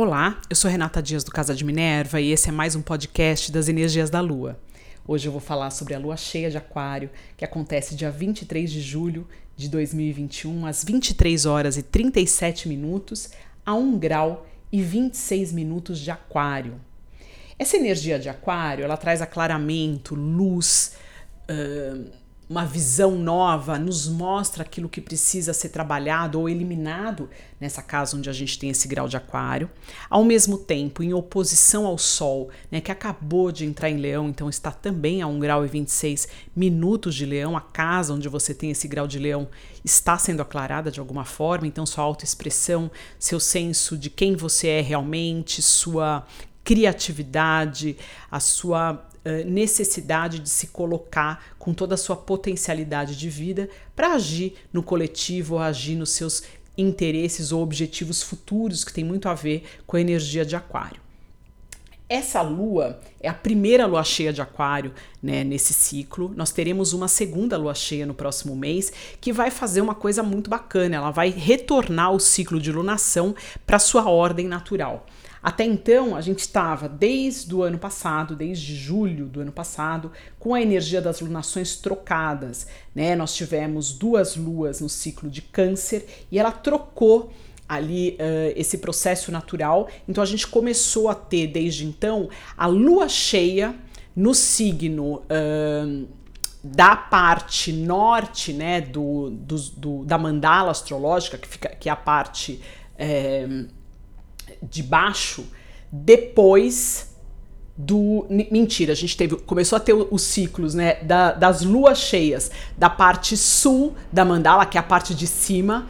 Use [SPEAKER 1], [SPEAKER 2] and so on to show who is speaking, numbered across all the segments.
[SPEAKER 1] Olá, eu sou Renata Dias do Casa de Minerva e esse é mais um podcast das energias da Lua. Hoje eu vou falar sobre a lua cheia de Aquário, que acontece dia 23 de julho de 2021, às 23 horas e 37 minutos, a 1 grau e 26 minutos de Aquário. Essa energia de Aquário, ela traz aclaramento, luz, uh, uma visão nova, nos mostra aquilo que precisa ser trabalhado ou eliminado nessa casa onde a gente tem esse grau de aquário. Ao mesmo tempo, em oposição ao Sol, né, que acabou de entrar em Leão, então está também a 1 grau e 26 minutos de Leão, a casa onde você tem esse grau de Leão está sendo aclarada de alguma forma, então sua autoexpressão, seu senso de quem você é realmente, sua criatividade, a sua necessidade de se colocar com toda a sua potencialidade de vida para agir no coletivo agir nos seus interesses ou objetivos futuros, que tem muito a ver com a energia de Aquário. Essa lua é a primeira lua cheia de Aquário né, nesse ciclo. Nós teremos uma segunda lua cheia no próximo mês que vai fazer uma coisa muito bacana. Ela vai retornar o ciclo de lunação para sua ordem natural. Até então, a gente estava desde o ano passado, desde julho do ano passado, com a energia das lunações trocadas. Né? Nós tivemos duas luas no ciclo de Câncer e ela trocou ali uh, esse processo natural. Então a gente começou a ter desde então a lua cheia no signo. Uh, da parte norte, né, do, do, do, da mandala astrológica, que, fica, que é a parte é, de baixo depois do. Mentira, a gente teve. Começou a ter os ciclos, né? Da, das luas cheias da parte sul da mandala, que é a parte de cima.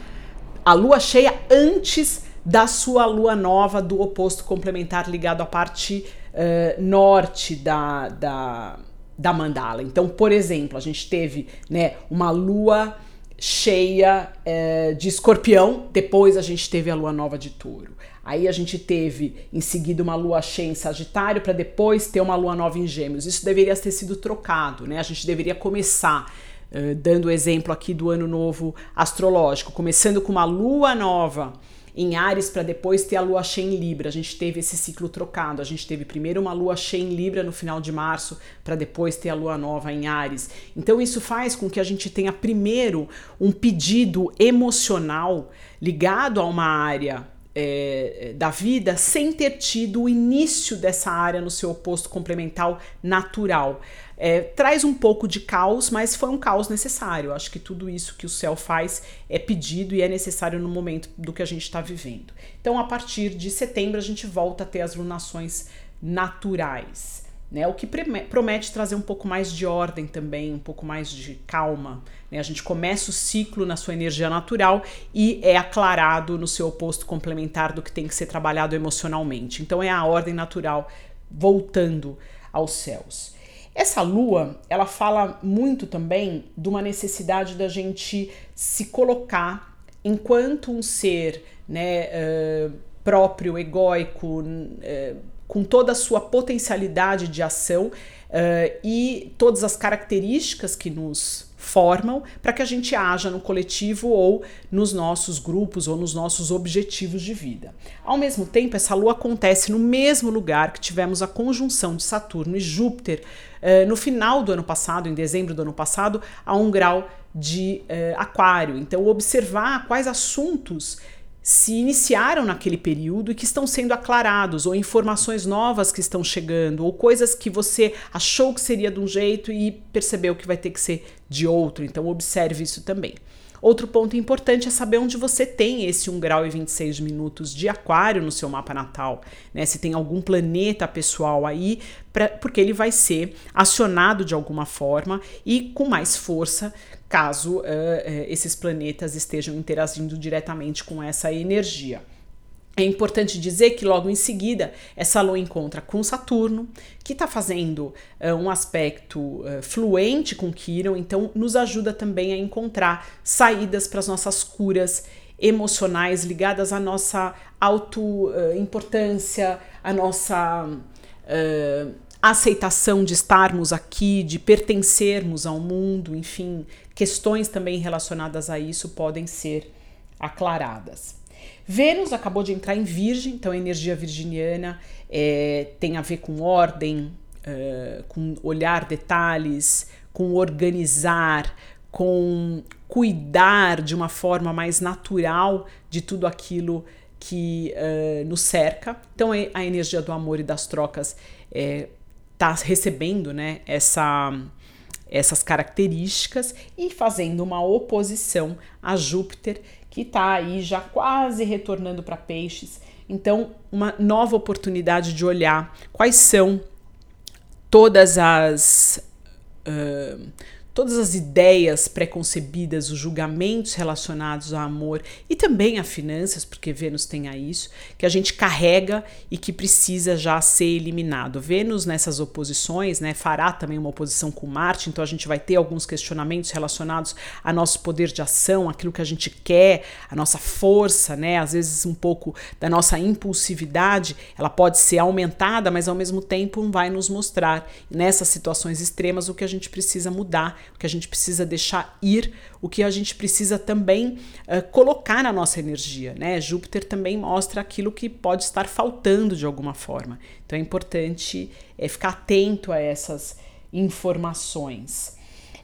[SPEAKER 1] A lua cheia antes da sua lua nova do oposto complementar ligado à parte uh, norte da, da, da mandala. Então, por exemplo, a gente teve né, uma lua cheia uh, de escorpião, depois a gente teve a lua nova de touro. Aí a gente teve em seguida uma lua cheia em Sagitário para depois ter uma lua nova em Gêmeos. Isso deveria ter sido trocado, né? A gente deveria começar uh, dando o exemplo aqui do ano novo astrológico, começando com uma lua nova em Ares para depois ter a lua cheia em Libra. A gente teve esse ciclo trocado. A gente teve primeiro uma lua cheia em Libra no final de março para depois ter a lua nova em Ares. Então isso faz com que a gente tenha primeiro um pedido emocional ligado a uma área é, da vida sem ter tido o início dessa área no seu oposto complementar natural. É, traz um pouco de caos, mas foi um caos necessário. Acho que tudo isso que o céu faz é pedido e é necessário no momento do que a gente está vivendo. Então, a partir de setembro, a gente volta a ter as lunações naturais né? O que promete trazer um pouco mais de ordem também, um pouco mais de calma. Né? A gente começa o ciclo na sua energia natural e é aclarado no seu oposto complementar do que tem que ser trabalhado emocionalmente. Então é a ordem natural voltando aos céus. Essa lua, ela fala muito também de uma necessidade da gente se colocar enquanto um ser né, uh, próprio, egóico, uh, com toda a sua potencialidade de ação uh, e todas as características que nos formam para que a gente haja no coletivo ou nos nossos grupos ou nos nossos objetivos de vida. Ao mesmo tempo, essa lua acontece no mesmo lugar que tivemos a conjunção de Saturno e Júpiter uh, no final do ano passado, em dezembro do ano passado, a um grau de uh, Aquário. Então, observar quais assuntos se iniciaram naquele período e que estão sendo aclarados, ou informações novas que estão chegando, ou coisas que você achou que seria de um jeito e percebeu que vai ter que ser de outro. Então, observe isso também. Outro ponto importante é saber onde você tem esse 1 grau e 26 minutos de aquário no seu mapa natal, né? Se tem algum planeta pessoal aí, pra, porque ele vai ser acionado de alguma forma e com mais força caso uh, esses planetas estejam interagindo diretamente com essa energia. É importante dizer que logo em seguida essa lua encontra com Saturno, que está fazendo uh, um aspecto uh, fluente com Quiron, então nos ajuda também a encontrar saídas para as nossas curas emocionais ligadas à nossa auto-importância, uh, à nossa aceitação de estarmos aqui, de pertencermos ao mundo, enfim, questões também relacionadas a isso podem ser aclaradas. Vênus acabou de entrar em Virgem, então a energia virginiana é, tem a ver com ordem, uh, com olhar detalhes, com organizar, com cuidar de uma forma mais natural de tudo aquilo que uh, nos cerca. Então a energia do amor e das trocas está é, recebendo né, essa, essas características e fazendo uma oposição a Júpiter, que está aí já quase retornando para peixes. Então, uma nova oportunidade de olhar quais são todas as. Uh, todas as ideias preconcebidas, os julgamentos relacionados ao amor e também a finanças, porque Vênus tem a isso, que a gente carrega e que precisa já ser eliminado. Vênus nessas oposições, né, fará também uma oposição com Marte, então a gente vai ter alguns questionamentos relacionados a nosso poder de ação, aquilo que a gente quer, a nossa força, né, às vezes um pouco da nossa impulsividade, ela pode ser aumentada, mas ao mesmo tempo vai nos mostrar nessas situações extremas o que a gente precisa mudar o que a gente precisa deixar ir, o que a gente precisa também uh, colocar na nossa energia. Né? Júpiter também mostra aquilo que pode estar faltando de alguma forma. Então é importante é, ficar atento a essas informações.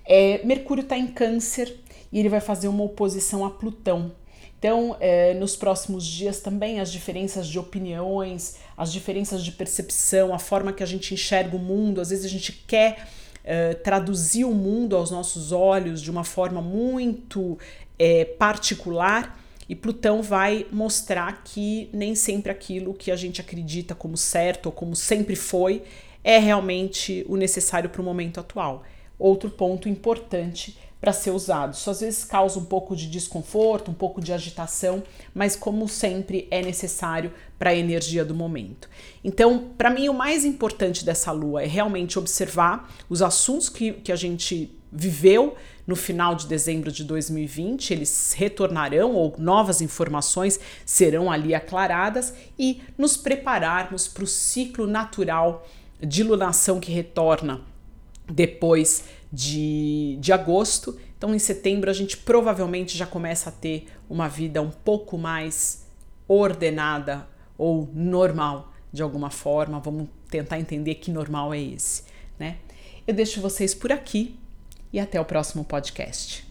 [SPEAKER 1] É, Mercúrio está em Câncer e ele vai fazer uma oposição a Plutão. Então, nos próximos dias também as diferenças de opiniões, as diferenças de percepção, a forma que a gente enxerga o mundo, às vezes a gente quer uh, traduzir o mundo aos nossos olhos de uma forma muito é, particular. E Plutão vai mostrar que nem sempre aquilo que a gente acredita como certo ou como sempre foi é realmente o necessário para o momento atual. Outro ponto importante para ser usado. Isso às vezes causa um pouco de desconforto, um pouco de agitação, mas como sempre é necessário para a energia do momento. Então, para mim, o mais importante dessa lua é realmente observar os assuntos que, que a gente viveu no final de dezembro de 2020, eles retornarão ou novas informações serão ali aclaradas e nos prepararmos para o ciclo natural de lunação que retorna depois de, de agosto. Então, em setembro, a gente provavelmente já começa a ter uma vida um pouco mais ordenada ou normal de alguma forma. Vamos tentar entender que normal é esse, né? Eu deixo vocês por aqui e até o próximo podcast.